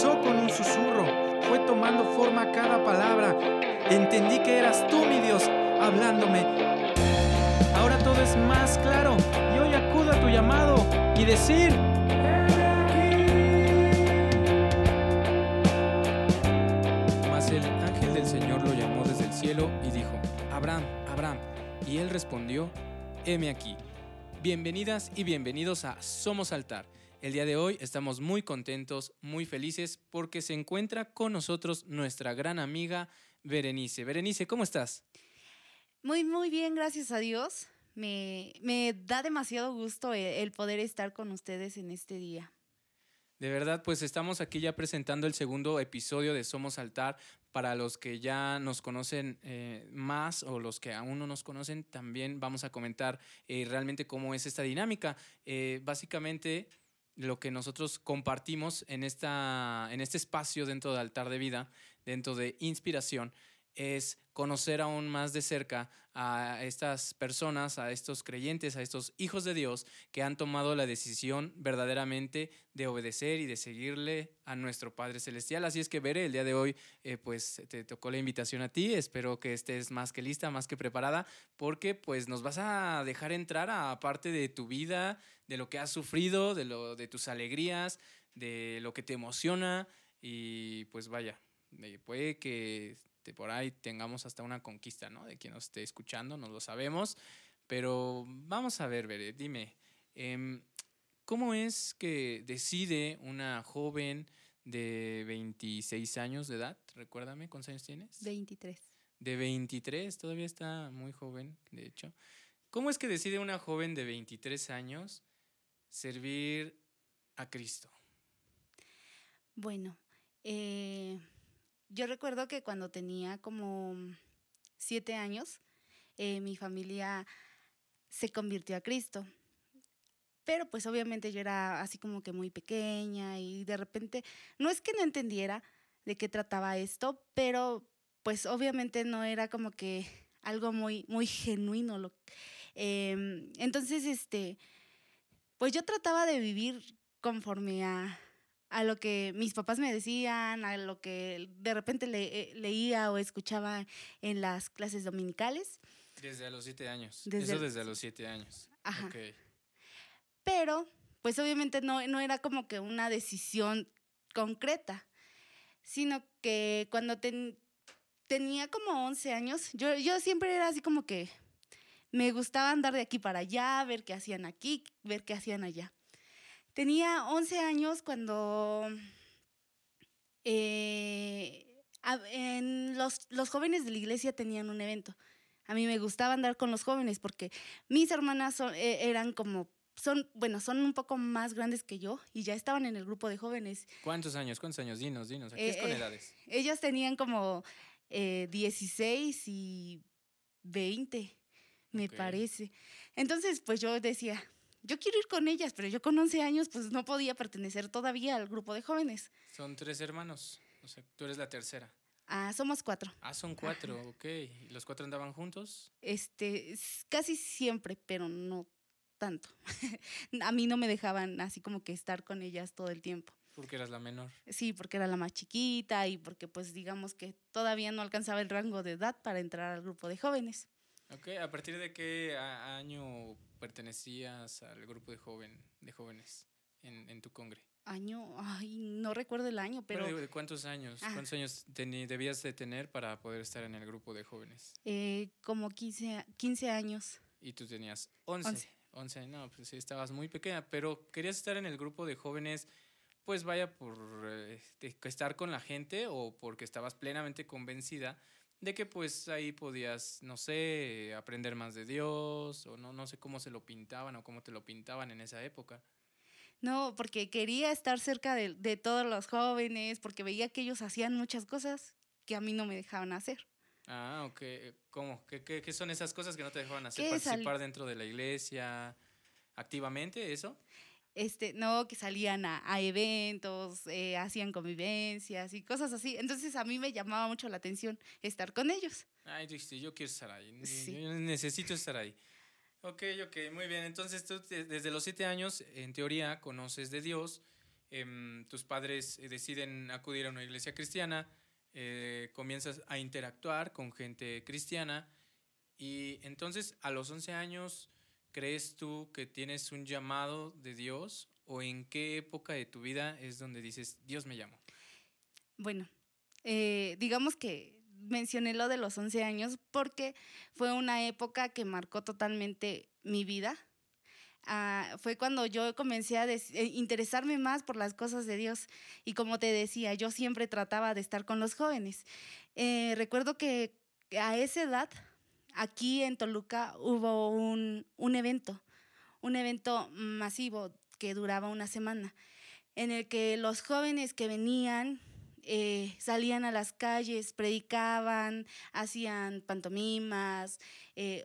comenzó con un susurro, fue tomando forma cada palabra. Entendí que eras tú, mi Dios, hablándome. Ahora todo es más claro y hoy acudo a tu llamado y decir... Mas el ángel del Señor lo llamó desde el cielo y dijo, Abraham, Abraham. Y él respondió, heme aquí. Bienvenidas y bienvenidos a Somos Altar. El día de hoy estamos muy contentos, muy felices porque se encuentra con nosotros nuestra gran amiga Berenice. Berenice, ¿cómo estás? Muy, muy bien, gracias a Dios. Me, me da demasiado gusto el, poder estar con ustedes en este día. De verdad, pues estamos aquí ya presentando el segundo episodio de Somos Altar. Para los que ya nos conocen eh, más o los que aún no nos conocen, también vamos a comentar eh, realmente cómo es esta dinámica. Eh, básicamente, lo que nosotros compartimos en, esta, en este espacio dentro de Altar de Vida, dentro de Inspiración, es conocer aún más de cerca a estas personas, a estos creyentes, a estos hijos de Dios que han tomado la decisión verdaderamente de obedecer y de seguirle a nuestro Padre Celestial. Así es que, Veré, el día de hoy, eh, pues te tocó la invitación a ti. Espero que estés más que lista, más que preparada, porque pues nos vas a dejar entrar a parte de tu vida, de lo que has sufrido, de, lo, de tus alegrías, de lo que te emociona y pues vaya, eh, puede que por ahí tengamos hasta una conquista, ¿no? De quien nos esté escuchando, no lo sabemos. Pero vamos a ver, Bere, dime, em, ¿cómo es que decide una joven de 26 años de edad? Recuérdame, ¿cuántos años tienes? 23. De 23, todavía está muy joven, de hecho. ¿Cómo es que decide una joven de 23 años servir a Cristo? Bueno, eh, yo recuerdo que cuando tenía como siete años, eh, mi familia se convirtió a Cristo. Pero pues obviamente yo era así como que muy pequeña y de repente, no es que no entendiera de qué trataba esto, pero pues obviamente no era como que algo muy, muy genuino. Eh, entonces, este, pues yo trataba de vivir conforme a, a lo que mis papás me decían, a lo que de repente le, eh, leía o escuchaba en las clases dominicales. Desde los siete años. Eso desde los siete años. Ajá. Pero, pues obviamente no, no era como que una decisión concreta, sino que cuando tenía como 11 años, yo, yo siempre era así como que me gustaba andar de aquí para allá, ver qué hacían aquí, ver qué hacían allá. Tenía 11 años cuando eh, en los, los, jóvenes de la iglesia tenían un evento. A mí me gustaba andar con los jóvenes porque mis hermanas son, eh, eran como, son, bueno, son un poco más grandes que yo y ya estaban en el grupo de jóvenes. ¿Cuántos años? ¿Cuántos años? Dinos, dinos. Aquí es con eh, edades. Ellas tenían como 16 y 20, me parece. Entonces, pues yo decía, yo quiero ir con ellas, pero yo con 11 años pues no podía pertenecer todavía al grupo de jóvenes. Son tres hermanos, o sea, tú eres la tercera. Ah, somos cuatro. Ah, son cuatro, ok. ¿Y los cuatro andaban juntos? Este, casi siempre, pero no tanto. a mí no me dejaban así como que estar con ellas todo el tiempo. Porque eras la menor. Sí, porque era la más chiquita y porque pues digamos que todavía no alcanzaba el rango de edad para entrar al grupo de jóvenes. Ok, ¿a partir de qué año pertenecías al grupo de, joven, de jóvenes en, en tu congre? Año, ay, no recuerdo el año, pero... ¿De cuántos años? ¿Cuántos años debías de tener para poder estar en el grupo de jóvenes? Eh, como 15, 15 años. Y tú tenías 11. 11. no, pues sí, estabas muy pequeña, pero querías estar en el grupo de jóvenes, pues vaya por eh, estar con la gente o porque estabas plenamente convencida de que pues ahí podías, no sé, aprender más de Dios, o no, no sé cómo se lo pintaban o cómo te lo pintaban en esa época. No, porque quería estar cerca de, de todos los jóvenes, porque veía que ellos hacían muchas cosas que a mí no me dejaban hacer. Ah, ok. ¿Cómo? ¿Qué, qué, qué son esas cosas que no te dejaban hacer? ¿Participar dentro de la iglesia activamente, eso? Este, no, que salían a, eventos, eh, hacían convivencias y cosas así. Entonces a mí me llamaba mucho la atención estar con ellos. Ay, yo quiero estar ahí, yo necesito estar ahí. Ok, ok, muy bien. Entonces tú desde los siete años, en teoría, conoces de Dios, em, tus padres eh, deciden acudir a una iglesia cristiana, eh, comienzas a interactuar con gente cristiana y entonces a los 11 años, ¿crees tú que tienes un llamado de Dios o en qué época de tu vida es donde dices, Dios me llamó? Bueno, eh, digamos que mencioné lo de los 11 años porque fue una época que marcó totalmente mi vida. Ah, fue cuando yo comencé a eh, interesarme más por las cosas de Dios. Y como te decía, yo siempre trataba de estar con los jóvenes. Eh, recuerdo que a esa edad, aquí en Toluca, hubo un, un evento, un evento masivo que duraba una semana, en el que los jóvenes que venían eh, salían a las calles, predicaban, hacían pantomimas, eh,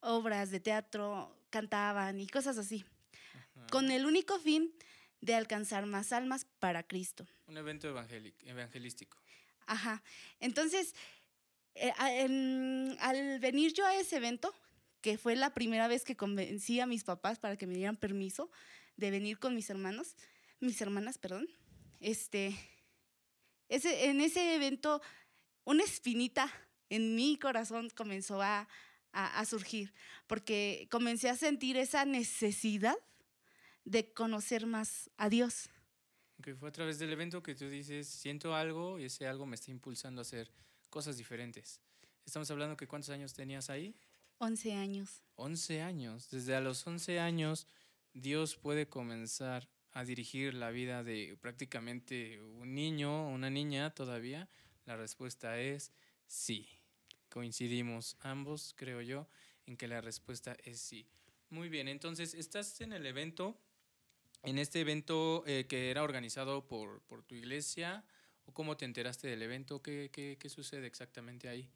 obras de teatro, cantaban y cosas así, con el único fin de alcanzar más almas para Cristo. Un evento evangelístico. Ajá. Entonces, eh, al venir yo a ese evento, que fue la primera vez que convencí a mis papás para que me dieran permiso de venir con mis hermanos, mis hermanas, perdón, este, en ese evento una espinita en mi corazón comenzó a, surgir, porque comencé a sentir esa necesidad de conocer más a Dios. Que fue a través del evento que tú dices, siento algo y ese algo me está impulsando a hacer cosas diferentes. Estamos hablando que cuántos años tenías ahí? 11 años. 11 años. Desde a los 11 años Dios puede comenzar a dirigir la vida de prácticamente un niño o una niña todavía? La respuesta es sí. Coincidimos ambos, creo yo, en que la respuesta es sí. Muy bien, entonces estás en el evento, en este evento eh, que era organizado por, por, tu iglesia, o cómo te enteraste del evento, qué, qué, qué sucede exactamente ahí.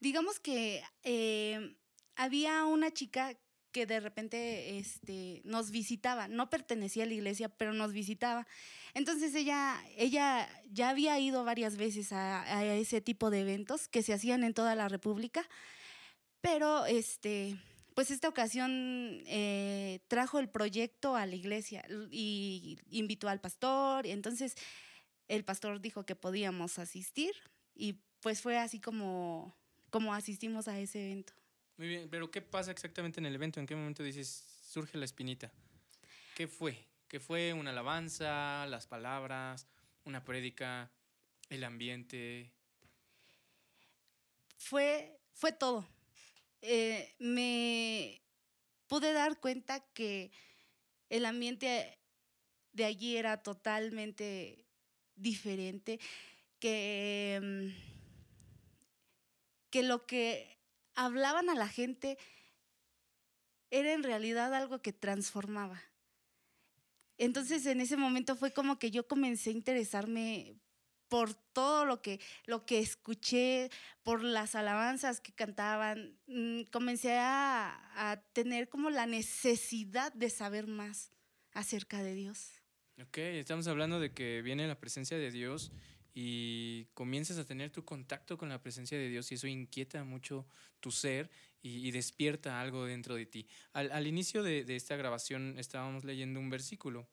Digamos que eh, había una chica que de repente este, nos visitaba, no pertenecía a la iglesia, pero nos visitaba. Entonces ella, ella ya había ido varias veces a, ese tipo de eventos que se hacían en toda la República, pero este, pues esta ocasión eh, trajo el proyecto a la iglesia y invitó al pastor, entonces el pastor dijo que podíamos asistir y pues fue así como, como asistimos a ese evento. Muy bien, pero ¿qué pasa exactamente en el evento? ¿En qué momento dices, surge la espinita? ¿Qué fue? ¿Qué fue una alabanza, las palabras, una prédica, el ambiente? Fue, fue todo. Eh, me pude dar cuenta que el ambiente de allí era totalmente diferente, que, mm, que lo que hablaban a la gente era en realidad algo que transformaba. Entonces en ese momento fue como que yo comencé a interesarme por todo lo que, lo que escuché, por las alabanzas que cantaban, mm, comencé a, a, tener como la necesidad de saber más acerca de Dios. Ok, estamos hablando de que viene la presencia de Dios y comienzas a tener tu contacto con la presencia de Dios y eso inquieta mucho tu ser y, despierta algo dentro de ti. Al, inicio de, esta grabación estábamos leyendo un versículo,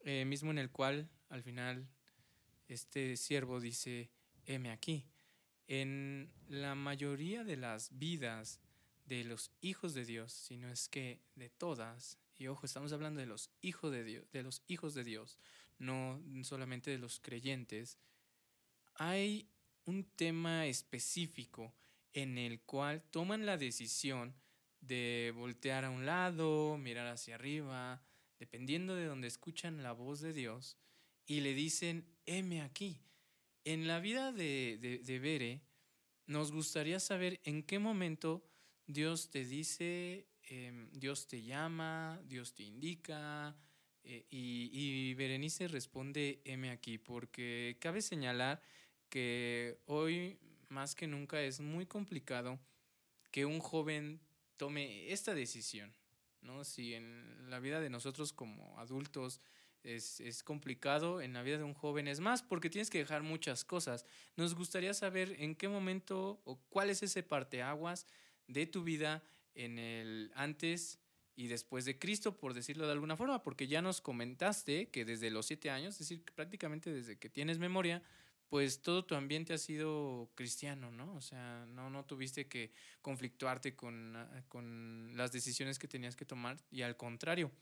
eh, mismo en el cual al final este siervo dice, heme aquí. En la mayoría de las vidas de los hijos de Dios, si no es que de todas, y ojo, estamos hablando de los hijos de Dios, de los hijos de Dios, no solamente de los creyentes, hay un tema específico en el cual toman la decisión de voltear a un lado, mirar hacia arriba, dependiendo de donde escuchan la voz de Dios, y le dicen, heme aquí. En la vida de, de, Bere, nos gustaría saber en qué momento Dios te dice, em, Dios te llama, Dios te indica, eh, y, Berenice responde M aquí, porque cabe señalar que hoy más que nunca es muy complicado que un joven tome esta decisión, ¿no? Si en la vida de nosotros como adultos es, es, complicado, en la vida de un joven es más, porque tienes que dejar muchas cosas. Nos gustaría saber en qué momento o cuál es ese parteaguas de tu vida en el antes y después de Cristo, por decirlo de alguna forma, porque ya nos comentaste que desde los siete años, es decir, prácticamente desde que tienes memoria, pues todo tu ambiente ha sido cristiano, ¿no? O sea, no, no tuviste que conflictuarte con, ah, con las decisiones que tenías que tomar y al contrario,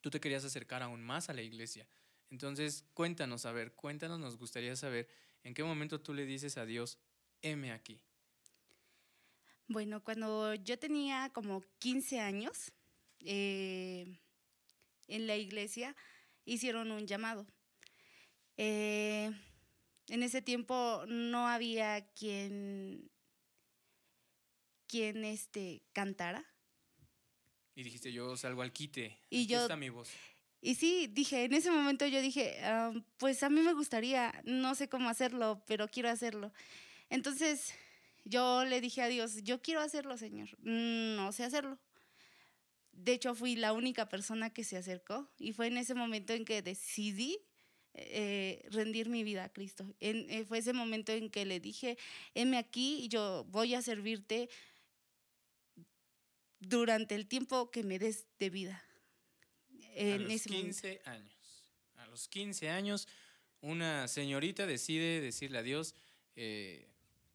tú te querías acercar aún más a la iglesia. Entonces, cuéntanos, a ver, cuéntanos, nos gustaría saber en qué momento tú le dices a Dios, heme aquí. Bueno, cuando yo tenía como 15 años, eh, en la iglesia hicieron un llamado. Eh, en ese tiempo no había quien, quien este, cantara. Y dijiste, yo salgo al quite. Y Aquí yo, está mi voz. Y sí, dije, en ese momento yo dije, ah, pues a mí me gustaría, no sé cómo hacerlo, pero quiero hacerlo. Entonces yo le dije a Dios, yo quiero hacerlo, Señor, no sé hacerlo. De hecho, fui la única persona que se acercó y fue en ese momento en que decidí eh, rendir mi vida a Cristo. En, eh, fue ese momento en que le dije, heme aquí, yo voy a servirte durante el tiempo que me des de vida. En a los 15 años. A los 15 años, una señorita decide decirle a Dios, eh,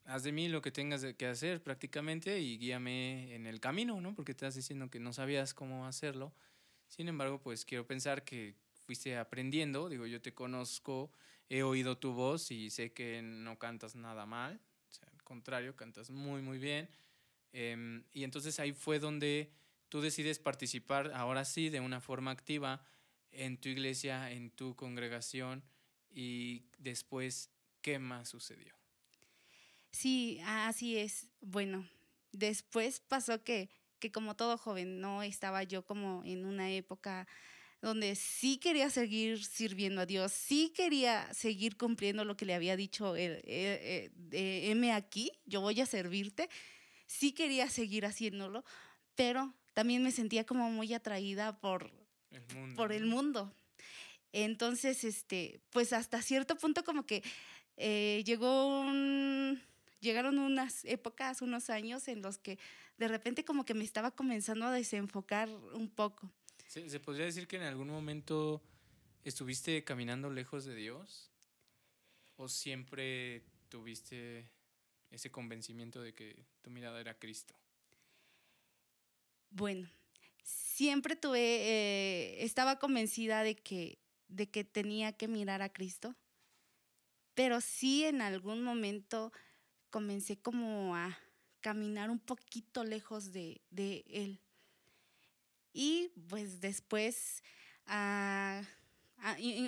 haz de mí lo que tengas que hacer prácticamente y guíame en el camino, ¿no? Porque estás diciendo que no sabías cómo hacerlo. Sin embargo, pues quiero pensar que fuiste aprendiendo, digo, yo te conozco, he oído tu voz y sé que no cantas nada mal, al contrario, cantas muy, muy bien. Em, y entonces ahí fue donde tú decides participar, ahora sí, de una forma activa en tu iglesia, en tu congregación, y después, ¿qué más sucedió? Sí, así es. Bueno, después pasó que, que como todo joven, no estaba yo como en una época donde sí quería seguir sirviendo a Dios, sí quería seguir cumpliendo lo que le había dicho, eh, eh, eh, heme aquí, yo voy a servirte, sí quería seguir haciéndolo, pero también me sentía como muy atraída por el mundo. Por el mundo. Entonces, este, pues hasta cierto punto como que llegó un, llegaron unas épocas, unos años en los que de repente como que me estaba comenzando a desenfocar un poco. ¿Se, podría decir que en algún momento estuviste caminando lejos de Dios? ¿O siempre tuviste ese convencimiento de que tu mirada era Cristo? Bueno, siempre tuve, eh, estaba convencida de que, de que tenía que mirar a Cristo, pero sí en algún momento comencé como a caminar un poquito lejos de, de Él. Y pues después, uh,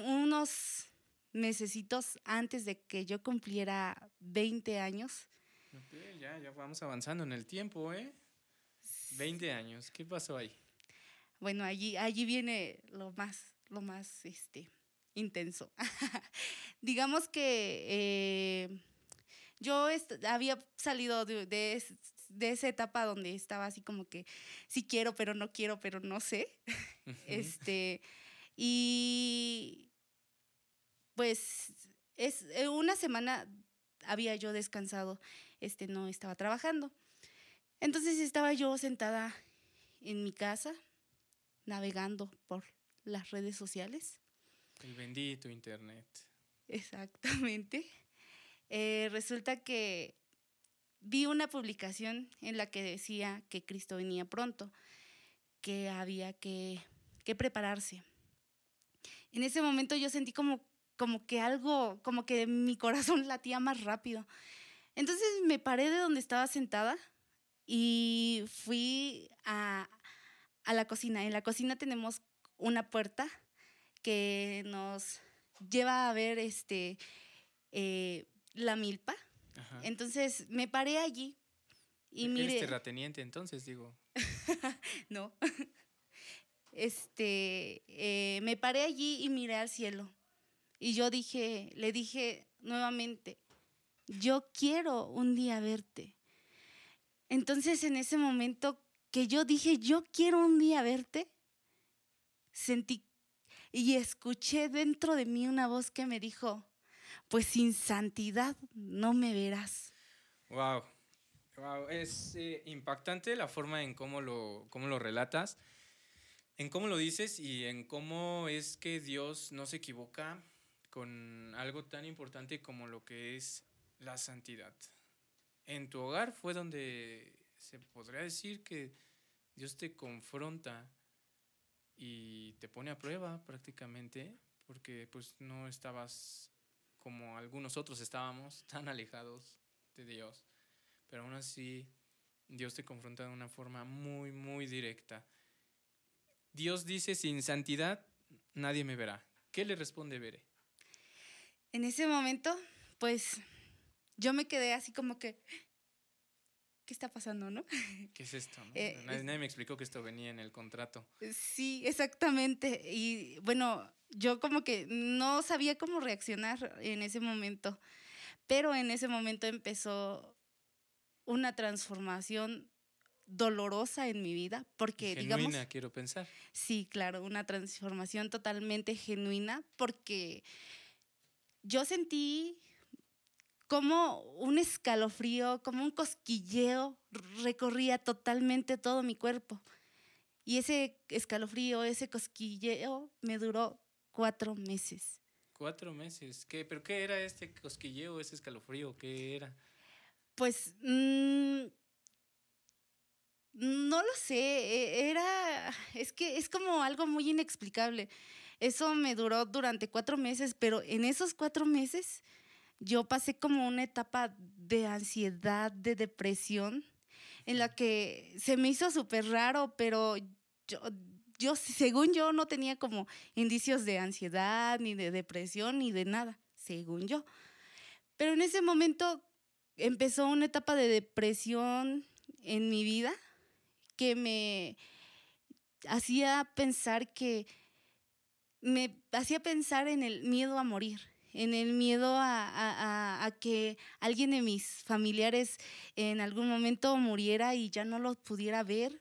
unos mesecitos antes de que yo cumpliera 20 años. ya, ya vamos avanzando en el tiempo, ¿eh? 20 años, ¿qué pasó ahí? Bueno, allí, allí viene lo más, lo más este, intenso. Digamos que eh, yo había salido de, de esa etapa donde estaba así como que sí quiero, pero no quiero, pero no sé. este, y pues es eh, una semana había yo descansado, este no estaba trabajando. Entonces estaba yo sentada en mi casa navegando por las redes sociales. El bendito internet. Exactamente. Eh, resulta que vi una publicación en la que decía que Cristo venía pronto, que había que, prepararse. En ese momento yo sentí como, como que algo, como que mi corazón latía más rápido. Entonces me paré de donde estaba sentada y fui a, la cocina. En la cocina tenemos una puerta que nos lleva a ver este, eh, la milpa entonces me paré allí y mire. ¿Eres terrateniente entonces, digo? no. Este, eh, me paré allí y miré al cielo. Y yo dije, le dije nuevamente, yo quiero un día verte. Entonces en ese momento que yo dije, yo quiero un día verte, sentí y escuché dentro de mí una voz que me dijo, pues sin santidad no me verás. Wow. Wow, es eh, impactante la forma en cómo lo, cómo lo relatas, en cómo lo dices y en cómo es que Dios no se equivoca con algo tan importante como lo que es la santidad. En tu hogar fue donde se podría decir que Dios te confronta y te pone a prueba prácticamente porque pues no estabas como algunos otros estábamos tan alejados de Dios. Pero aún así Dios te confronta de una forma muy, muy directa. Dios dice, sin santidad nadie me verá. ¿Qué le responde Bere? En ese momento, pues yo me quedé así como que, ¿qué está pasando, no? ¿Qué es esto? Eh, nadie, me explicó que esto venía en el contrato. Sí, exactamente. Y bueno, yo como que no sabía cómo reaccionar en ese momento, pero en ese momento empezó una transformación dolorosa en mi vida, porque genuina, digamos... quiero pensar. Sí, claro, una transformación totalmente genuina, porque yo sentí como un escalofrío, como un cosquilleo recorría totalmente todo mi cuerpo. Y ese escalofrío, ese cosquilleo me duró cuatro meses. Cuatro meses. ¿Qué, ¿Pero qué era este cosquilleo, ese escalofrío? ¿Qué era? Pues mm, no lo sé, e, era, es que es como algo muy inexplicable. Eso me duró durante cuatro meses, pero en esos cuatro meses yo pasé como una etapa de ansiedad, de depresión, en la que se me hizo súper raro, pero yo, yo, según yo, no tenía como indicios de ansiedad, ni de depresión, ni de nada, según yo. Pero en ese momento empezó una etapa de depresión en mi vida que me hacía pensar que me hacía pensar en el miedo a morir, en el miedo a, que alguien de mis familiares en algún momento muriera y ya no lo pudiera ver.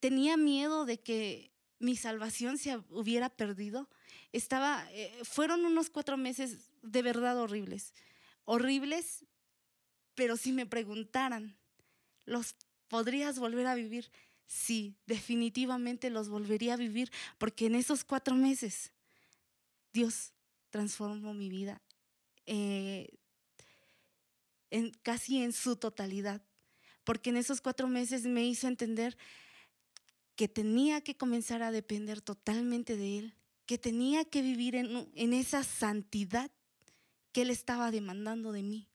tenía miedo de que mi salvación se hubiera perdido. Estaba, eh, fueron unos cuatro meses de verdad horribles, horribles, pero si me preguntaran, ¿los podrías volver a vivir? Sí, definitivamente los volvería a vivir, porque en esos cuatro meses Dios transformó mi vida eh, en, casi en su totalidad, porque en esos cuatro meses me hizo entender que tenía que comenzar a depender totalmente de Él, que tenía que vivir en, en esa santidad que Él estaba demandando de mí.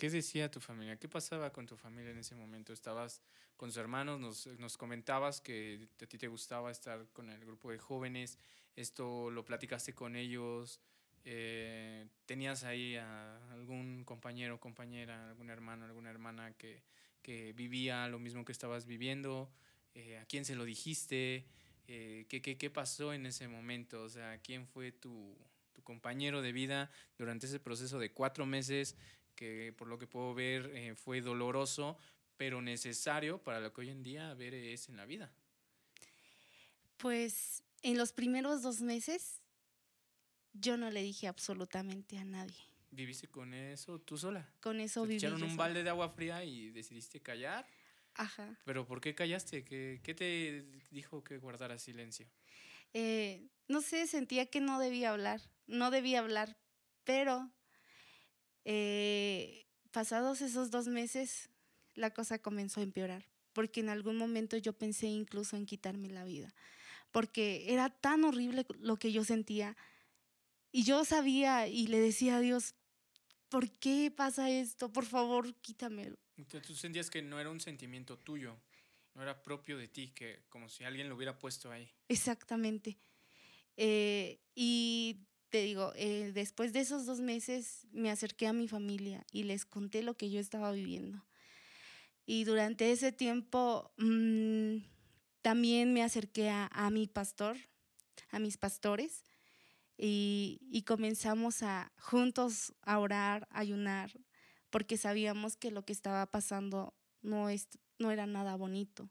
¿Qué decía tu familia? ¿Qué pasaba con tu familia en ese momento? ¿Estabas con sus hermanos? Nos, nos, comentabas que a ti te gustaba estar con el grupo de jóvenes. ¿Esto lo platicaste con ellos? Eh, ¿Tenías ahí a algún compañero, compañera, algún hermano, alguna hermana que, que vivía lo mismo que estabas viviendo? Eh, ¿A quién se lo dijiste? Eh, ¿qué, qué, qué, pasó en ese momento? O sea, ¿quién fue tu, tu compañero de vida durante ese proceso de cuatro meses que por lo que puedo ver eh, fue doloroso, pero necesario para lo que hoy en día ver es en la vida. Pues en los primeros dos meses yo no le dije absolutamente a nadie. ¿Viviste con eso tú sola? Con eso viví. echaron un balde de agua fría y decidiste callar? Ajá. ¿Pero por qué callaste? ¿Qué, qué te dijo que guardara silencio? Eh, no sé, sentía que no debía hablar, no debía hablar, pero eh, pasados esos dos meses, la cosa comenzó a empeorar, porque en algún momento yo pensé incluso en quitarme la vida, porque era tan horrible lo que yo sentía. Y yo sabía y le decía a Dios, ¿por qué pasa esto? Por favor, quítamelo. Tú sentías que no era un sentimiento tuyo, no era propio de ti, que como si alguien lo hubiera puesto ahí. Exactamente. Eh, y digo, eh, después de esos dos meses me acerqué a mi familia y les conté lo que yo estaba viviendo. Y durante ese tiempo mm, también me acerqué a, mi pastor, a mis pastores, y, comenzamos a juntos a orar, a ayunar, porque sabíamos que lo que estaba pasando no, es, no era nada bonito.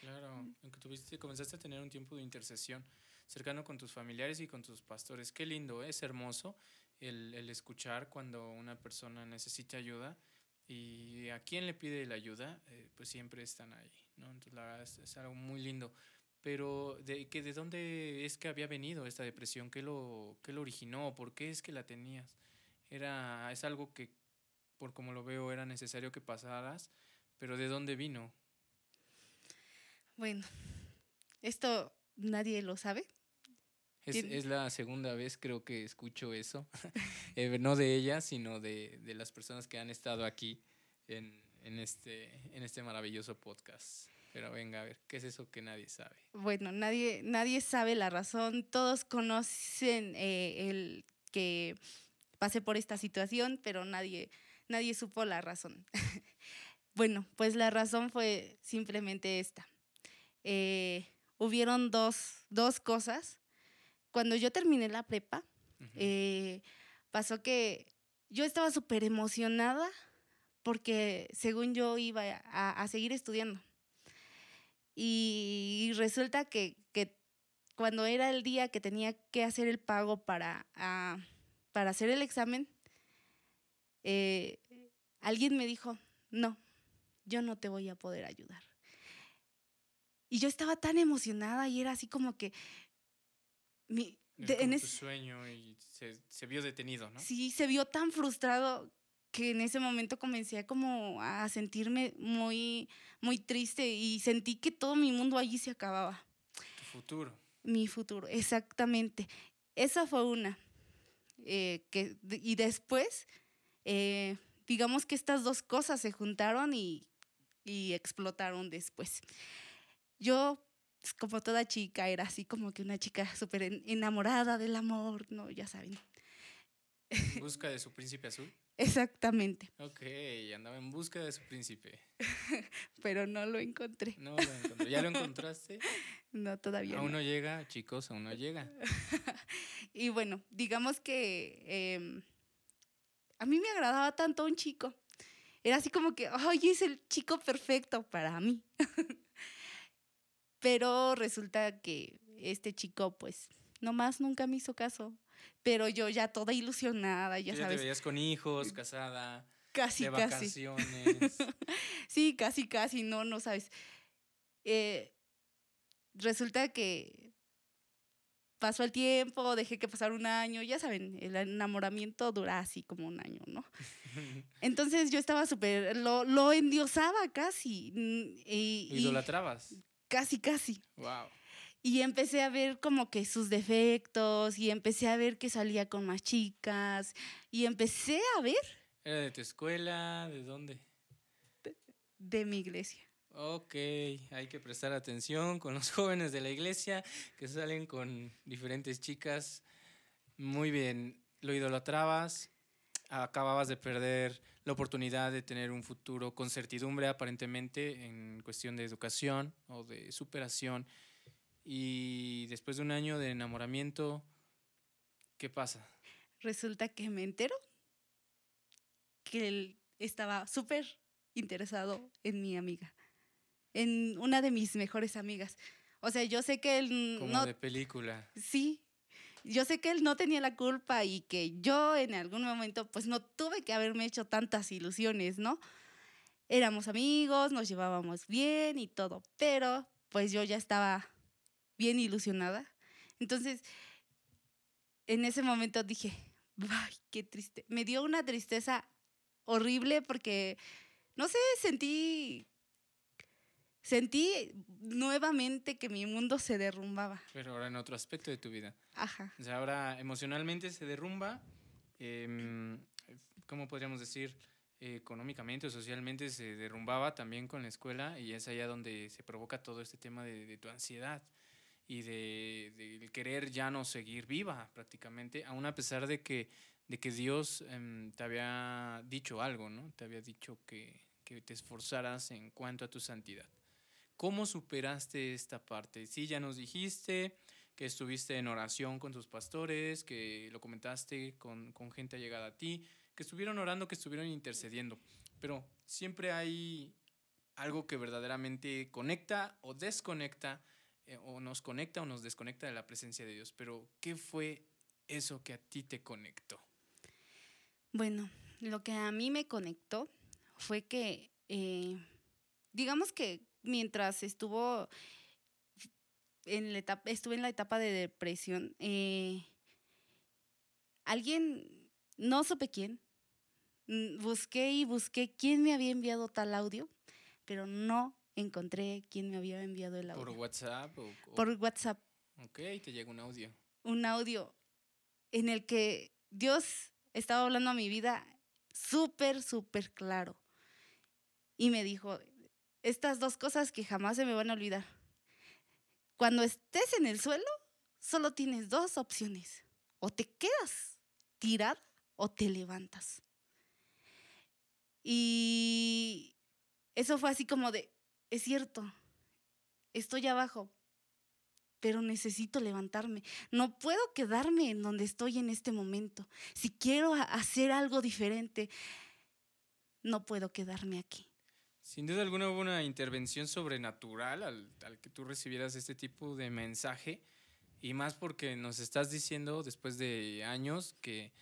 Claro, aunque tuviste, comenzaste a tener un tiempo de intercesión cercano con tus familiares y con tus pastores. Qué lindo, es hermoso. el, el escuchar cuando una persona necesita ayuda y a quien le pide la ayuda, eh, pues siempre están ahí, ¿no? Entonces, la es, es algo muy lindo. Pero, ¿de, que, ¿de dónde es que había venido esta depresión? ¿Qué lo, qué lo originó? ¿Por qué es que la tenías? Era, es algo que, por como lo veo, era necesario que pasaras, pero ¿de dónde vino? Bueno, esto nadie lo sabe. Es, es la segunda vez creo que escucho eso, Eh, no de ella, sino de, de las personas que han estado aquí en, en, este, en este maravilloso podcast. Pero venga, a ver, ¿qué es eso que nadie sabe? Bueno, nadie, nadie sabe la razón. Todos conocen eh, el que pasé por esta situación, pero nadie, nadie supo la razón. bueno, pues la razón fue simplemente esta. Eh, hubieron dos, dos cosas. Cuando yo terminé la prepa, eh, pasó que yo estaba súper emocionada porque según yo iba a, a seguir estudiando. Y resulta que, que cuando era el día que tenía que hacer el pago para, para hacer el examen, eh, alguien me dijo, no, yo no te voy a poder ayudar. Y yo estaba tan emocionada y era así como que... mi- de- en ese- sueño y se, se vio detenido, ¿no? Sí, se vio tan frustrado que en ese momento comencé a como a sentirme muy, muy triste y sentí que todo mi mundo allí se acababa. Tu futuro. Mi futuro, exactamente. Esa fue una. eh, que, y después, eh, digamos que estas dos cosas se juntaron y, y explotaron después. Yo, como toda chica, era así como que una chica súper en- enamorada del amor, ¿no? Ya saben. En busca de su príncipe azul. Exactamente, Ok, andaba en busca de su príncipe. pero no lo encontré. No lo encontré. ¿Ya lo encontraste? No, todavía Aún no. no llega, chicos, aún no llega. Y bueno, digamos que em, a mí me agradaba tanto un chico. Era así como que, ay, es el chico perfecto para mí. Pero resulta que este chico, pues, nomás nunca me hizo caso. Pero yo ya toda ilusionada, ya Ya, te sabes, veías con hijos, casada, casi, de casi. vacaciones. Sí, casi, casi, no, no sabes. Eh, resulta que pasó el tiempo, dejé que pasara un año, ya saben, el enamoramiento dura así como un año, ¿no? Entonces yo estaba súper, lo, lo endiosaba casi, mm, y, ¿Lo y idolatrabas? Casi, casi. Wow. Y empecé a ver como que sus defectos, y empecé a ver que salía con más chicas, y empecé a ver ¿Era de tu escuela? ¿De dónde? de mi iglesia. Ok, hay que prestar atención con los jóvenes de la iglesia que salen con diferentes chicas. Muy bien, lo idolatrabas, acababas de perder la oportunidad de tener un futuro con certidumbre aparentemente en cuestión de educación o de superación. Y después de un año de enamoramiento, ¿qué pasa? resulta que me entero que él estaba súper interesado en mi amiga, en una de mis mejores amigas. O sea, yo sé que él Como no... de película. Sí, yo sé que él no tenía la culpa y que yo en algún momento pues no tuve que haberme hecho tantas ilusiones, ¿no? Éramos amigos, nos llevábamos bien y todo, pero pues yo ya estaba bien ilusionada. Entonces, en ese momento dije, ay, qué triste. Me dio una tristeza horrible porque, no sé, sentí, sentí nuevamente que mi mundo se derrumbaba. Pero ahora en otro aspecto de tu vida. Ajá. O sea, ahora emocionalmente se derrumba, em, ¿cómo podríamos decir? Eh, económicamente o socialmente se derrumbaba también con la escuela y es allá donde se provoca todo este tema de, de tu ansiedad y de, del querer ya no seguir viva prácticamente, aún a pesar de que, de que Dios em, te había dicho algo, ¿no? Te había dicho que, que te esforzaras en cuanto a tu santidad. ¿Cómo superaste esta parte? Sí, ya nos dijiste, que estuviste en oración con tus pastores, que lo comentaste con, gente allegada a ti, que estuvieron orando, que estuvieron intercediendo. Pero siempre hay algo que verdaderamente conecta o desconecta, eh, o nos conecta o nos desconecta de la presencia de Dios. Pero, ¿qué fue eso que a ti te conectó? Bueno, lo que a mí me conectó fue que, eh, digamos que mientras estuvo en la etapa, estuve en la etapa de depresión, eh, alguien, no supe quién, mm, busqué y busqué quién me había enviado tal audio, pero no encontré quién me había enviado el audio. ¿Por WhatsApp? Por WhatsApp. Ok, te llega un audio. Un audio en el que Dios estaba hablando a mi vida súper, súper claro. Y me dijo, estas dos cosas que jamás se me van a olvidar. Cuando estés en el suelo, solo tienes dos opciones. O te quedas tirada o te levantas. Y eso fue así como de, es cierto, estoy abajo, pero necesito levantarme. No puedo quedarme en donde estoy en este momento. Si quiero hacer algo diferente, no puedo quedarme aquí. Sin duda alguna hubo una intervención sobrenatural al, que tú recibieras este tipo de mensaje y más porque nos estás diciendo después de años que,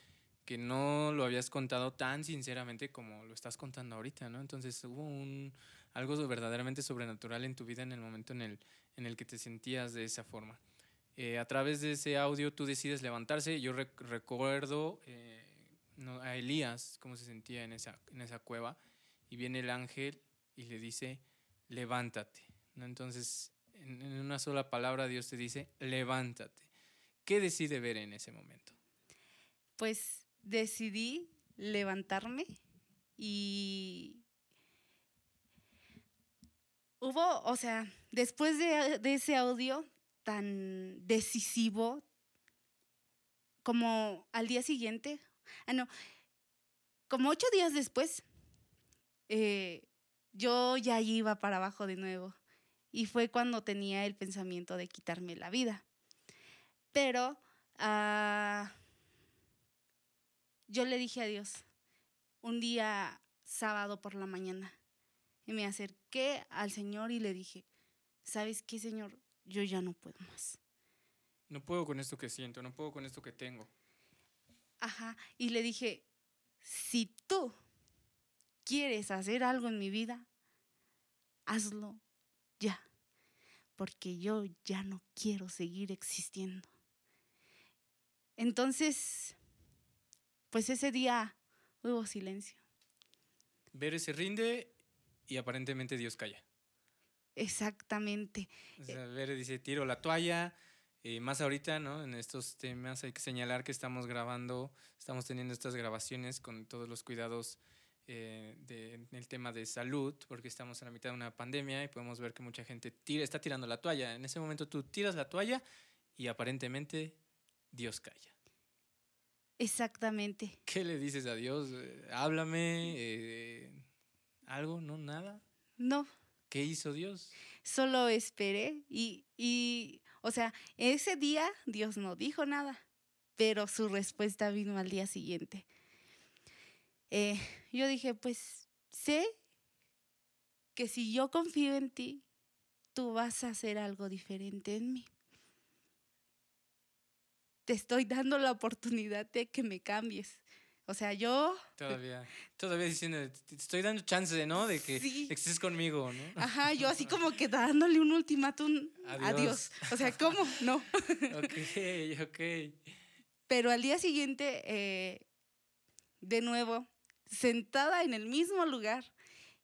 que no lo habías contado tan sinceramente como lo estás contando ahorita, ¿no? Entonces hubo un, algo verdaderamente sobrenatural en tu vida en el momento en el, en el que te sentías de esa forma. Eh, a través de ese audio tú decides levantarse. Yo recuerdo eh, a Elías cómo se sentía en esa, en esa cueva y viene el ángel y le dice, levántate. Entonces, en, una sola palabra Dios te dice, levántate. ¿Qué decide ver en ese momento? Pues decidí levantarme y hubo, o sea, después de, ese audio tan decisivo, como al día siguiente, ah, no, como ocho días después, eh, yo ya iba para abajo de nuevo. Y fue cuando tenía el pensamiento de quitarme la vida. Pero ah, yo le dije a Dios, un día sábado por la mañana, y me acerqué al Señor y le dije, ¿sabes qué, Señor? Yo ya no puedo más. No puedo con esto que siento, no puedo con esto que tengo. Ajá, y le dije, si tú quieres hacer algo en mi vida, hazlo ya, porque yo ya no quiero seguir existiendo. Entonces, pues ese día hubo silencio. Ver se rinde y aparentemente Dios calla. Exactamente. O sea, dice, tiro la toalla. Eh, más ahorita, ¿no? En estos temas hay que señalar que estamos grabando, estamos teniendo estas grabaciones con todos los cuidados eh, en el tema de salud, porque estamos en la mitad de una pandemia y podemos ver que mucha gente tira, está tirando la toalla. En ese momento tú tiras la toalla y aparentemente Dios calla. Exactamente. ¿Qué le dices a Dios? Eh, háblame, ¿Algo? ¿No? ¿Nada? No. ¿Qué hizo Dios? Solo esperé y, y, o sea, ese día Dios no dijo nada, pero su respuesta vino al día siguiente. Eh, yo dije, pues sé que si yo confío en ti, tú vas a hacer algo diferente en mí. Te estoy dando la oportunidad de que me cambies. O sea, yo... Todavía, todavía diciendo, te estoy dando chance, ¿no? De que estés conmigo, ¿no? Ajá, yo así como que dándole un ultimátum a Dios. O sea, ¿cómo? No. ok, ok. Pero al día siguiente, eh, de nuevo, sentada en el mismo lugar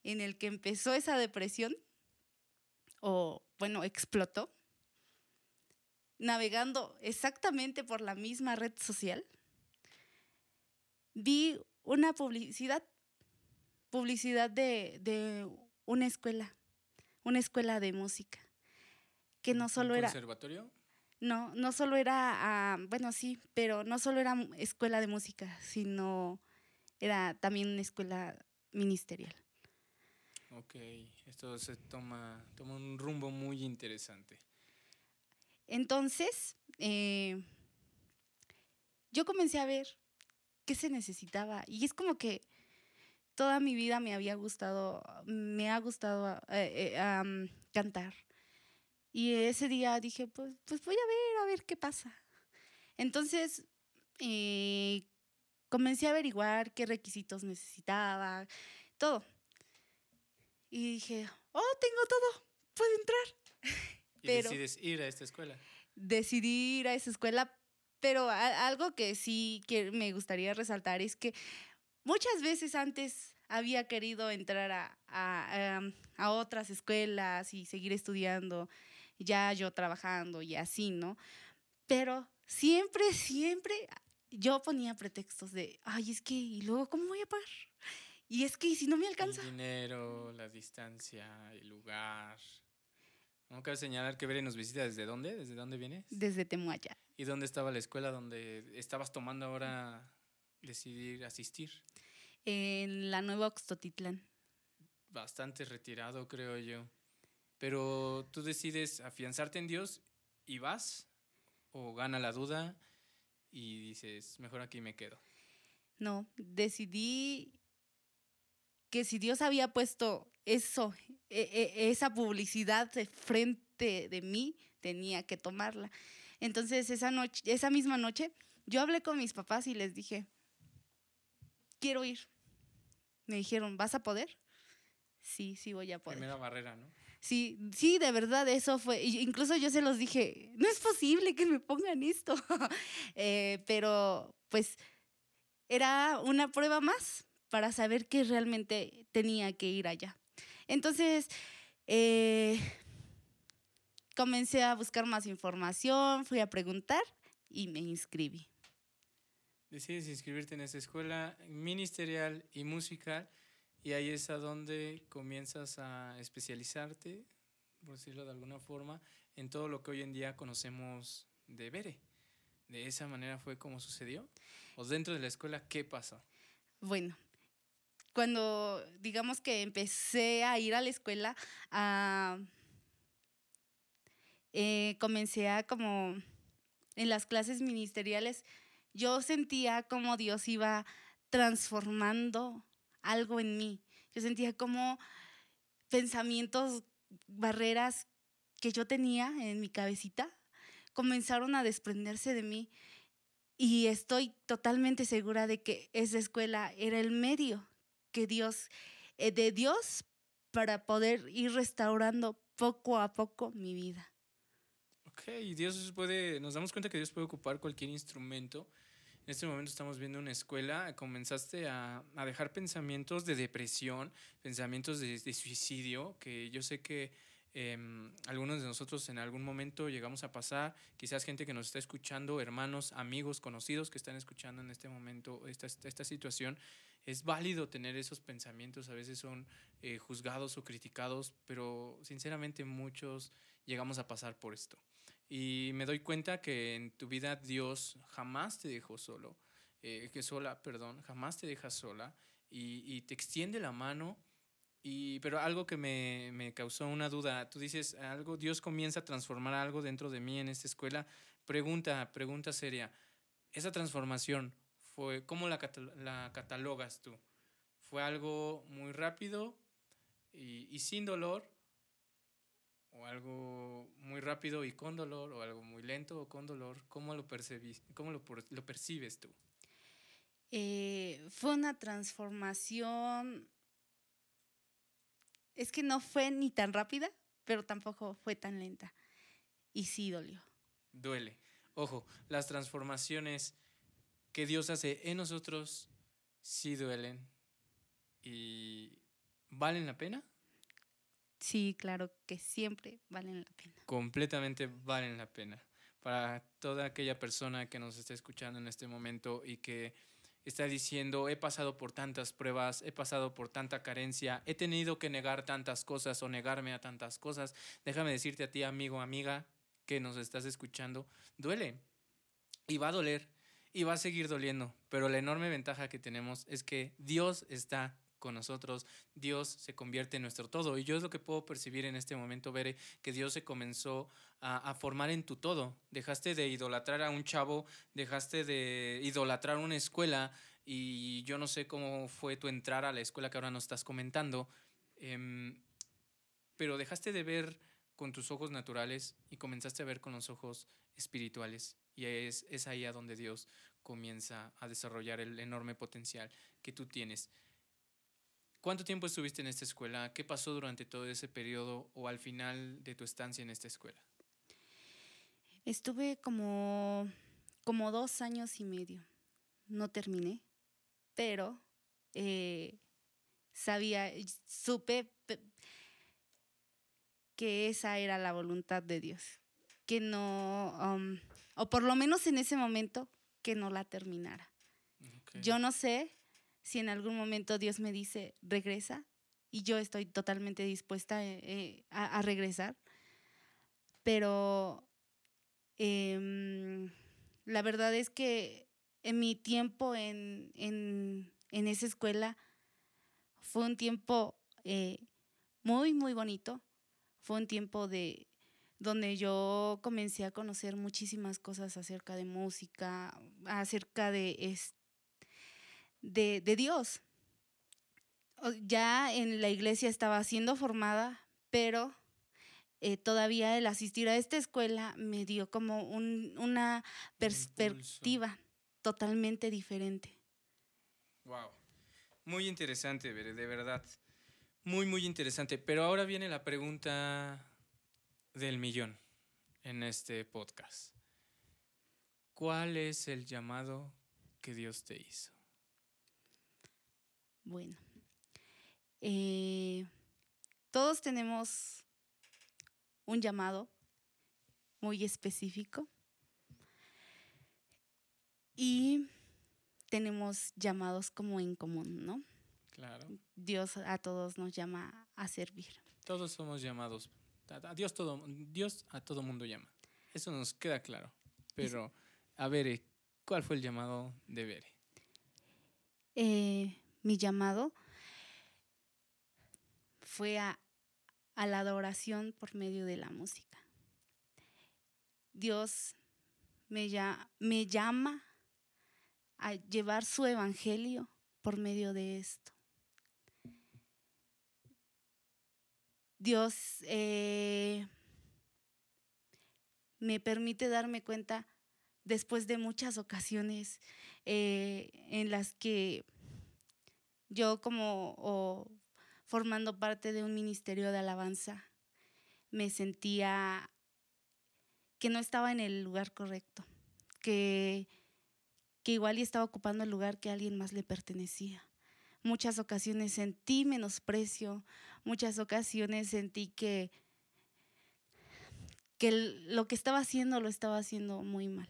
en el que empezó esa depresión, o bueno, explotó, navegando exactamente por la misma red social, vi una publicidad, publicidad de, una escuela, una escuela de música, que no solo era... ¿Conservatorio? No, no solo era, ah, bueno, sí, pero no solo era escuela de música, sino era también una escuela ministerial. Ok, esto se toma, toma un rumbo muy interesante. Entonces, eh, yo comencé a ver qué se necesitaba. Y es como que toda mi vida me había gustado, me ha gustado eh, eh, cantar. Y ese día dije, pues, pues voy a ver, a ver qué pasa. Entonces, eh, comencé a averiguar qué requisitos necesitaba, todo. Y dije, oh, tengo todo, puedo entrar. Y decides ir a esta escuela. Decidí ir a esa escuela, pero algo que sí que me gustaría resaltar es que muchas veces antes había querido entrar a, a, a, otras escuelas y seguir estudiando, ya yo trabajando y así, ¿no? Pero siempre, siempre yo ponía pretextos de, ay, es que, ¿y luego cómo voy a pagar? Y es que, si no me alcanza? El dinero, la distancia, el lugar. No cabe señalar que Bere nos visita desde dónde, desde dónde vienes. Desde Temuaya. ¿Y dónde estaba la escuela donde estabas tomando ahora decidir asistir? En la nueva Oxtotitlán. Bastante retirado, creo yo. Pero tú decides afianzarte en Dios y vas, o gana la duda y dices, mejor aquí me quedo. No, decidí que si Dios había puesto eso, e, e, esa publicidad de frente de mí, tenía que tomarla. Entonces, esa noche, esa misma noche, yo hablé con mis papás y les dije, quiero ir. Me dijeron, ¿vas a poder? Sí, sí voy a poder. Primera barrera, ¿no? Sí, sí, de verdad, eso fue. Incluso yo se los dije, no es posible que me pongan esto. Eh, pero pues era una prueba más para saber que realmente tenía que ir allá. Entonces, eh, comencé a buscar más información, fui a preguntar y me inscribí. Decides inscribirte en esa escuela ministerial y musical y ahí es a donde comienzas a especializarte, por decirlo de alguna forma, en todo lo que hoy en día conocemos de Bere. ¿De esa manera fue como sucedió? ¿O dentro de la escuela qué pasó? Bueno, cuando digamos que empecé a ir a la escuela, eh, comencé a como en las clases ministeriales, yo sentía como Dios iba transformando algo en mí. Yo sentía como pensamientos, barreras que yo tenía en mi cabecita comenzaron a desprenderse de mí y estoy totalmente segura de que esa escuela era el medio que Dios, eh, de Dios para poder ir restaurando poco a poco mi vida. Ok, Dios puede, nos damos cuenta que Dios puede ocupar cualquier instrumento. En este momento estamos viendo una escuela, comenzaste a, a dejar pensamientos de depresión, pensamientos de, suicidio, que yo sé que eh, algunos de nosotros en algún momento llegamos a pasar, quizás gente que nos está escuchando, hermanos, amigos, conocidos que están escuchando en este momento esta, esta situación, es válido tener esos pensamientos, a veces son eh, juzgados o criticados, pero sinceramente muchos llegamos a pasar por esto. Y me doy cuenta que en tu vida Dios jamás te dejó solo, eh, que sola, perdón, jamás te deja sola y, y te extiende la mano. Y, pero algo que me, me, causó una duda, tú dices algo, Dios comienza a transformar algo dentro de mí en esta escuela. Pregunta, pregunta seria, ¿esa transformación fue, ¿cómo la, la catalogas tú? ¿Fue algo muy rápido y, y, sin dolor? ¿O algo muy rápido y con dolor? ¿O algo muy lento o con dolor? ¿Cómo lo, cómo lo, lo percibes tú? Eh, fue una transformación, es que no fue ni tan rápida, pero tampoco fue tan lenta. Y sí dolió. Duele. Ojo, las transformaciones que Dios hace en nosotros sí duelen y valen la pena. Sí, claro que siempre valen la pena. Completamente valen la pena. Para toda aquella persona que nos está escuchando en este momento y que está diciendo, he pasado por tantas pruebas, he pasado por tanta carencia, he tenido que negar tantas cosas o negarme a tantas cosas, déjame decirte a ti, amigo, amiga, que nos estás escuchando, duele y va a doler y va a seguir doliendo, pero la enorme ventaja que tenemos es que Dios está con nosotros, Dios se convierte en nuestro todo. Y yo es lo que puedo percibir en este momento, Bere, que Dios se comenzó a, formar en tu todo. Dejaste de idolatrar a un chavo, dejaste de idolatrar una escuela, y yo no sé cómo fue tu entrar a la escuela que ahora nos estás comentando, eh, pero dejaste de ver con tus ojos naturales y comenzaste a ver con los ojos espirituales. Y es, es ahí a donde Dios comienza a desarrollar el enorme potencial que tú tienes. ¿Cuánto tiempo estuviste en esta escuela? ¿Qué pasó durante todo ese periodo o al final de tu estancia en esta escuela? Estuve como, como dos años y medio. No terminé, pero eh, sabía, supe que esa era la voluntad de Dios, que no, um, o por lo menos en ese momento, que no la terminara. Yo no sé si en algún momento Dios me dice, regresa, y yo estoy totalmente dispuesta eh, eh, a, regresar, pero em, la verdad es que en mi tiempo en, en, en esa escuela fue un tiempo eh, muy, muy bonito, fue un tiempo de donde yo comencé a conocer muchísimas cosas acerca de música, acerca de, de, de Dios. Ya en la iglesia estaba siendo formada, pero eh, todavía el asistir a esta escuela me dio como una perspectiva totalmente diferente. Wow. Muy interesante, de verdad. Muy, muy interesante. Pero ahora viene la pregunta del millón en este podcast. ¿Cuál es el llamado que Dios te hizo? Bueno, eh, todos tenemos un llamado muy específico y tenemos llamados como en común, ¿no? Claro. Dios a todos nos llama a servir. Todos somos llamados. A Dios, todo, Dios a todo mundo llama. Eso nos queda claro. Pero, a ver, ¿cuál fue el llamado de Bere? Eh, mi llamado fue a, la adoración por medio de la música. Dios me llama a llevar su evangelio por medio de esto. Dios eh, me permite darme cuenta después de muchas ocasiones eh, en las que yo como formando parte de un ministerio de alabanza me sentía que no estaba en el lugar correcto, que, que igual y estaba ocupando el lugar que a alguien más le pertenecía. Muchas ocasiones sentí menosprecio, muchas ocasiones sentí que, que lo que estaba haciendo lo estaba haciendo muy mal.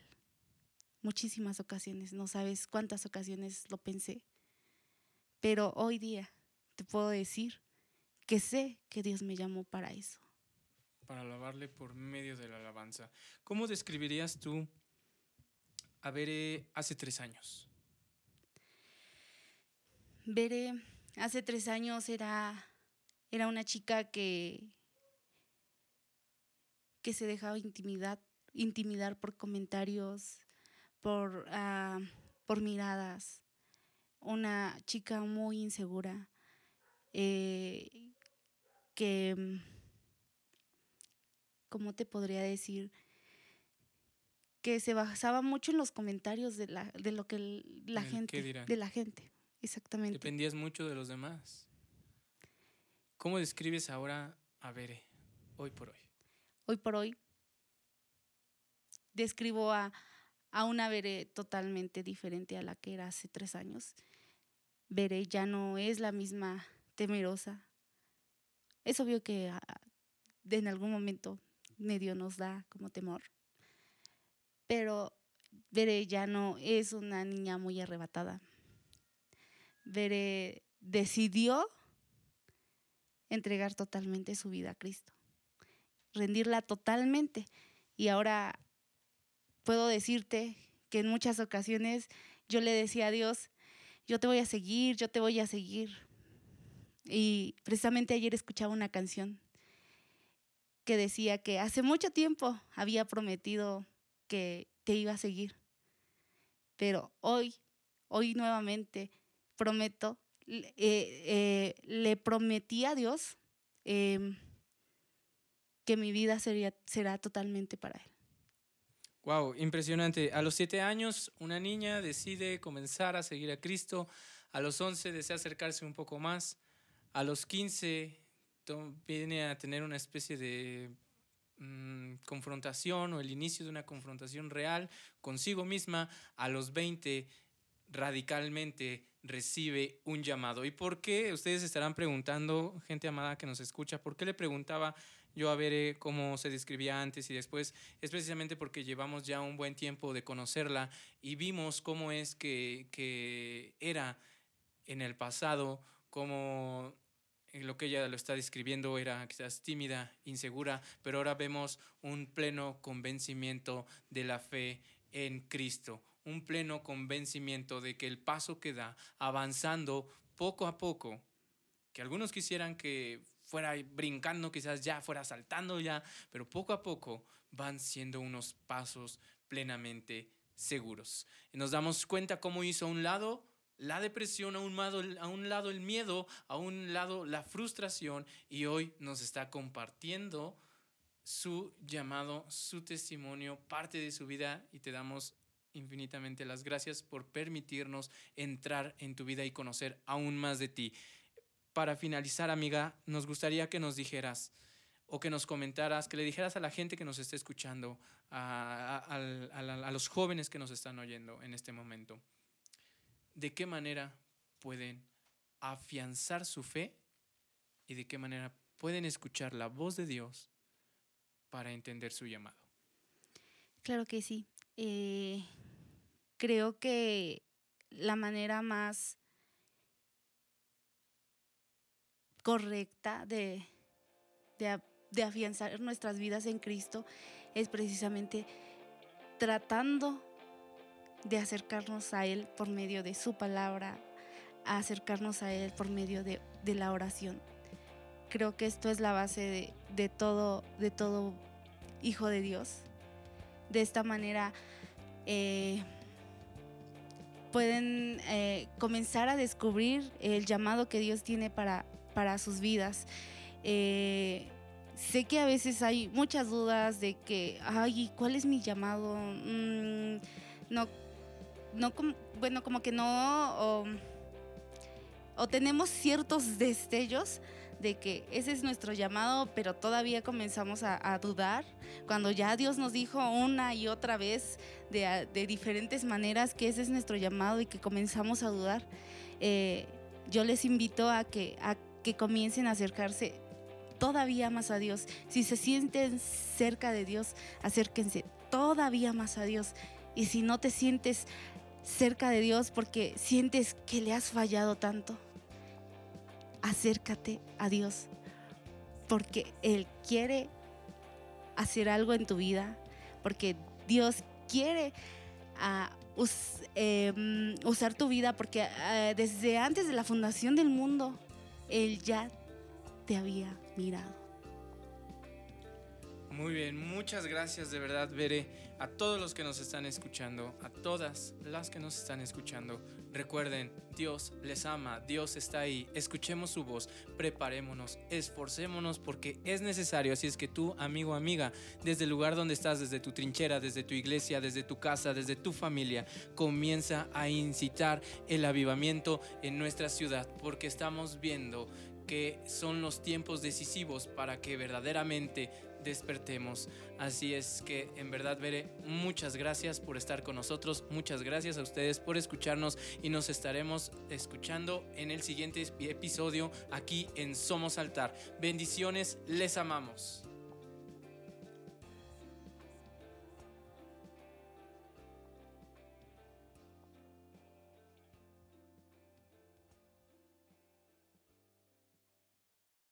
Muchísimas ocasiones, no sabes cuántas ocasiones lo pensé. Pero hoy día te puedo decir que sé que Dios me llamó para eso. Para alabarle por medio de la alabanza. ¿Cómo describirías tú a Bere hace tres años? Bere hace tres años era era una chica que, que se dejaba intimidar, intimidar por comentarios, por, ah, por miradas. Una chica muy insegura eh, que, ¿cómo te podría decir? Que se basaba mucho en los comentarios de, la, de lo que la gente, de la gente, exactamente. Dependías mucho de los demás. ¿Cómo describes ahora a Bere hoy por hoy? Hoy por hoy describo a, a una Bere totalmente diferente a la que era hace tres años. Bere ya no es la misma temerosa. Es obvio que ah, en algún momento medio nos da como temor. Pero Bere ya no es una niña muy arrebatada. Bere decidió entregar totalmente su vida a Cristo, rendirla totalmente. Y ahora puedo decirte que en muchas ocasiones yo le decía a Dios, yo te voy a seguir, yo te voy a seguir. Y precisamente ayer escuchaba una canción que decía que hace mucho tiempo había prometido que te iba a seguir. Pero hoy, hoy nuevamente prometo eh, eh, le prometí a Dios em, que mi vida sería, será totalmente para Él. Wow, impresionante. A los siete años, una niña decide comenzar a seguir a Cristo. A los once desea acercarse un poco más. A los quince viene a tener una especie de mm, confrontación o el inicio de una confrontación real consigo misma. A los veinte, radicalmente recibe un llamado. ¿Y por qué? Ustedes estarán preguntando, gente amada que nos escucha, ¿por qué le preguntaba yo a ver cómo se describía antes y después, es precisamente porque llevamos ya un buen tiempo de conocerla y vimos cómo es que, que era en el pasado, cómo lo que ella lo está describiendo era quizás tímida, insegura, pero ahora vemos un pleno convencimiento de la fe en Cristo, un pleno convencimiento de que el paso que da, avanzando poco a poco, que algunos quisieran que fuera brincando, quizás ya fuera saltando ya, pero poco a poco van siendo unos pasos plenamente seguros. Y nos damos cuenta cómo hizo a un lado la depresión, a un, lado, a un lado el miedo, a un lado la frustración y hoy nos está compartiendo su llamado, su testimonio, parte de su vida y te damos infinitamente las gracias por permitirnos entrar en tu vida y conocer aún más de ti para finalizar, amiga, nos gustaría que nos dijeras o que nos comentaras, que le dijeras a la gente que nos esté escuchando, a, los jóvenes que nos están oyendo en este momento, de qué manera pueden afianzar su fe y de qué manera pueden escuchar la voz de Dios para entender su llamado. Claro que sí. Eh, creo que la manera más correcta de, de, afianzar nuestras vidas en Cristo es precisamente tratando de acercarnos a Él por medio de su palabra, acercarnos a Él por medio de, la oración. Creo que esto es la base de, todo, de todo hijo de Dios. De esta manera eh, pueden eh, comenzar a descubrir el llamado que Dios tiene para, para sus vidas. Eh, sé que a veces hay muchas dudas de que, ay, ¿cuál es mi llamado? Mm, no, no, bueno, como que no, o, tenemos ciertos destellos de que ese es nuestro llamado, pero todavía comenzamos a, dudar, cuando ya Dios nos dijo una y otra vez de, diferentes maneras que ese es nuestro llamado y que comenzamos a dudar, eh, yo les invito a que, que comiencen a acercarse todavía más a Dios. Si se sienten cerca de Dios, acérquense todavía más a Dios. Y si no te sientes cerca de Dios porque sientes que le has fallado tanto, acércate a Dios porque Él quiere hacer algo en tu vida, porque Dios quiere ah, em, usar tu vida, porque ah, desde antes de la fundación del mundo, él ya te había mirado. Muy bien, muchas gracias de verdad, Veré, a todos los que nos están escuchando, a todas las que nos están escuchando. Recuerden, Dios les ama, Dios está ahí. Escuchemos su voz, preparémonos, esforcémonos porque es necesario. Así es que tú, amigo, amiga, desde el lugar donde estás, desde tu trinchera, desde tu iglesia, desde tu casa, desde tu familia, comienza a incitar el avivamiento en nuestra ciudad porque estamos viendo que son los tiempos decisivos para que verdaderamente despertemos. Así es que en verdad, veré muchas gracias por estar con nosotros, muchas gracias a ustedes por escucharnos y nos estaremos escuchando en el siguiente episodio aquí en Somos Altar. Bendiciones, les amamos.